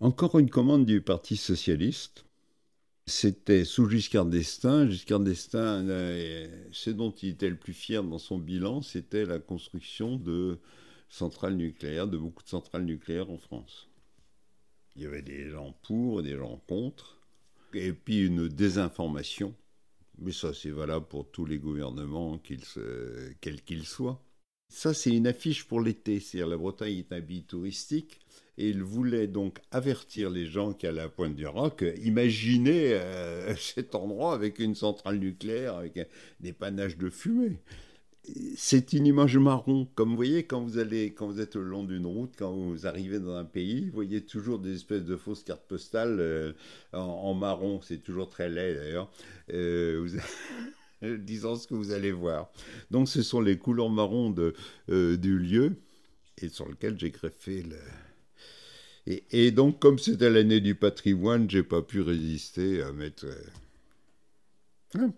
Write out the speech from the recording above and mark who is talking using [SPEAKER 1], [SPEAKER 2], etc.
[SPEAKER 1] Encore une commande du Parti socialiste. C'était sous Giscard d'Estaing. Giscard d'Estaing, euh, ce dont il était le plus fier dans son bilan, c'était la construction de centrales nucléaires, de beaucoup de centrales nucléaires en France. Il y avait des gens pour, des gens contre, et puis une désinformation. Mais ça, c'est valable pour tous les gouvernements, quels qu'ils soient. Ça, c'est une affiche pour l'été. C'est-à-dire, la Bretagne est un pays touristique. Et il voulait donc avertir les gens qui allaient à Pointe du Roc, imaginez euh, cet endroit avec une centrale nucléaire, avec des panaches de fumée c'est une image marron. Comme vous voyez, quand vous, allez, quand vous êtes le long d'une route, quand vous arrivez dans un pays, vous voyez toujours des espèces de fausses cartes postales euh, en, marron. C'est toujours très laid d'ailleurs. Euh, disant ce que vous allez voir. Donc ce sont les couleurs marron de, euh, du lieu et sur lequel j'ai greffé le... Et, donc comme c'était l'année du patrimoine, j'ai pas pu résister à mettre... Hein